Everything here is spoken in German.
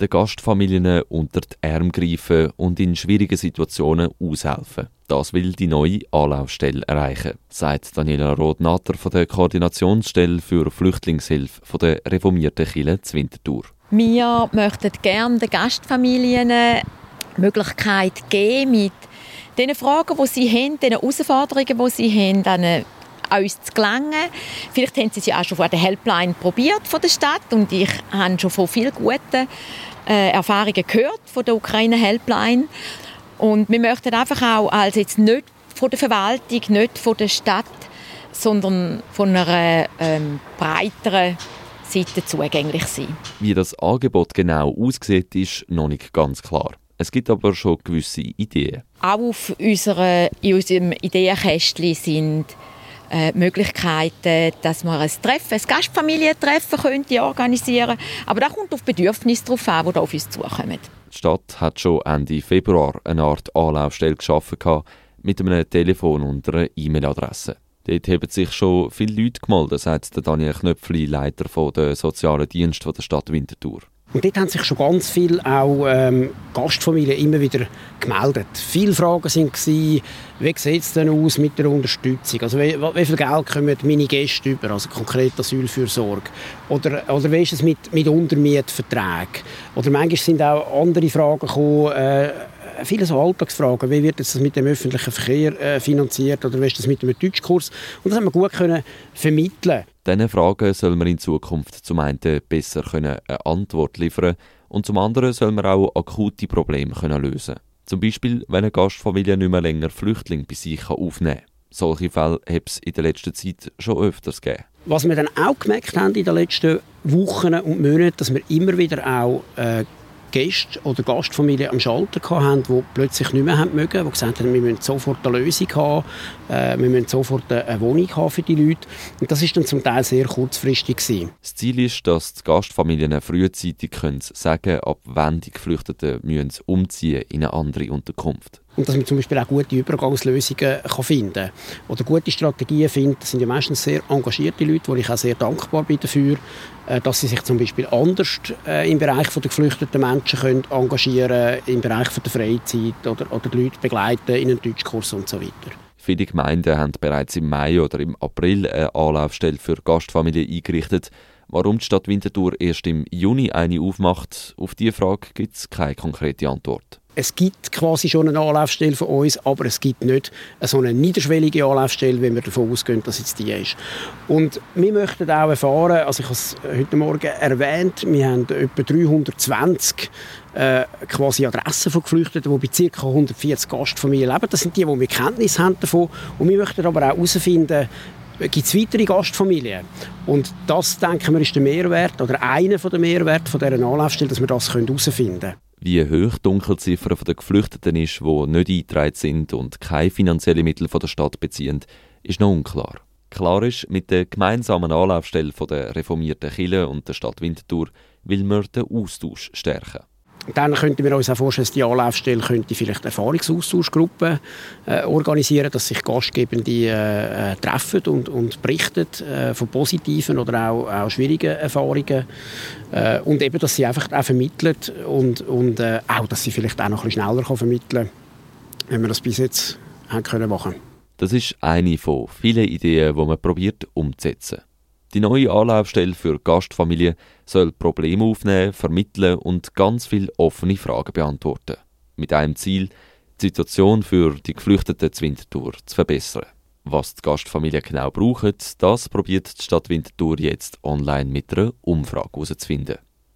den Gastfamilien unter die Arme greifen und in schwierigen Situationen aushelfen. Das will die neue Anlaufstelle erreichen, sagt Daniela Roth-Natter von der Koordinationsstelle für Flüchtlingshilfe von der reformierten Kirche Zwintertour. Wir möchten gerne den Gastfamilien die Möglichkeit geben, mit den Fragen, die sie haben, den Herausforderungen, die sie haben, uns zu gelangen. Vielleicht haben sie sie auch schon vor der Helpline probiert von der Stadt und ich habe schon von vielen guten äh, Erfahrungen gehört von der Ukraine Helpline und wir möchten einfach auch als jetzt nicht von der Verwaltung, nicht von der Stadt, sondern von einer ähm, breiteren Seite zugänglich sein. Wie das Angebot genau aussieht, ist noch nicht ganz klar. Es gibt aber schon gewisse Ideen. Auch auf unserer, in unserem Ideenkästchen sind äh, Möglichkeiten, dass man ein Treffen, ein Gastfamilientreffen könnte organisieren Aber da kommt auf Bedürfnisse drauf an, die auf uns zukommen. Die Stadt hat schon Ende Februar eine Art Anlaufstelle geschaffen mit einem Telefon und einer E-Mail-Adresse. Dort haben sich schon viele Leute gemeldet, sagt Daniel Knöpfli, Leiter der sozialen Dienste der Stadt Winterthur. Und dort haben sich schon ganz viele auch ähm, Gastfamilien immer wieder gemeldet. Viele Fragen waren, wie sieht es denn aus mit der Unterstützung? Also wie, wie viel Geld kommen meine Gäste über, also konkret Asylfürsorge? Oder, oder wie ist es mit, mit Untermietverträgen? Oder manchmal sind auch andere Fragen gekommen, äh, viele so Alltagsfragen. Wie wird das mit dem öffentlichen Verkehr äh, finanziert oder wie ist das mit dem Deutschkurs? Und das haben wir gut können vermitteln diesen Fragen soll man in Zukunft zum einen besser eine Antwort liefern und zum anderen soll man auch akute Probleme lösen können. Zum Beispiel, wenn eine Gastfamilie nicht mehr länger Flüchtlinge bei sich aufnehmen kann. Solche Fälle hat es in der letzten Zeit schon öfters gegeben. Was wir dann auch gemerkt haben in den letzten Wochen und Monaten, dass wir immer wieder auch äh, Gäste oder Gastfamilien am Schalter hatten, die plötzlich nicht mehr haben mögen, die gesagt haben, wir müssen sofort eine Lösung haben, äh, wir müssen sofort eine Wohnung haben für die Leute. Und das ist dann zum Teil sehr kurzfristig gewesen. Das Ziel ist, dass die Gastfamilien frühzeitig können sagen ab wann die Geflüchteten müssen umziehen in eine andere Unterkunft und dass man zum Beispiel auch gute Übergangslösungen kann finden kann. Oder gute Strategien findet. Das sind ja meistens sehr engagierte Leute, wo ich auch sehr dankbar bin dafür, äh, dass sie sich zum Beispiel anders äh, im Bereich der geflüchteten Menschen können engagieren im Bereich der Freizeit oder, oder die Leute begleiten in einen Deutschkurs und so weiter. Viele Gemeinden haben bereits im Mai oder im April eine Anlaufstelle für Gastfamilien eingerichtet. Warum die Stadt Winterthur erst im Juni eine aufmacht, auf diese Frage gibt es keine konkrete Antwort es gibt quasi schon eine Anlaufstelle von uns, aber es gibt nicht so eine niederschwellige Anlaufstelle, wenn wir davon ausgehen, dass es die ist. Und wir möchten auch erfahren, also ich habe es heute Morgen erwähnt, wir haben etwa 320 äh, quasi Adressen von Geflüchteten, die bei ca. 140 Gastfamilien leben. Das sind die, die wir Kenntnis haben davon. Und wir möchten aber auch herausfinden, gibt es weitere Gastfamilien. Und das, denken wir, ist der Mehrwert oder einer der Mehrwerte von dieser Anlaufstelle, dass wir das herausfinden können. Wie hoch die Dunkelziffer der Geflüchteten ist, die nicht eingetragen sind und keine finanziellen Mittel von der Stadt beziehen, ist noch unklar. Klar ist, mit der gemeinsamen Anlaufstelle der reformierten Kirche und der Stadt Winterthur will man den Austausch stärken. Dann könnten wir uns auch vorstellen, dass die Anlaufstelle könnte vielleicht Erfahrungsaustauschgruppen äh, organisieren, dass sich Gastgebende äh, äh, treffen und, und berichten äh, von positiven oder auch, auch schwierigen Erfahrungen äh, und eben, dass sie einfach auch vermitteln und, und äh, auch, dass sie vielleicht auch noch ein bisschen schneller vermitteln können, wenn wir das bis jetzt haben können machen. Das ist eine von vielen Ideen, die man probiert umzusetzen. Die neue Anlaufstelle für Gastfamilien soll Probleme aufnehmen, vermitteln und ganz viele offene Fragen beantworten. Mit einem Ziel, die Situation für die Geflüchteten zu Winterthur zu verbessern. Was die Gastfamilien genau brauchen, das probiert die Stadt Winterthur jetzt online mit einer Umfrage herauszufinden.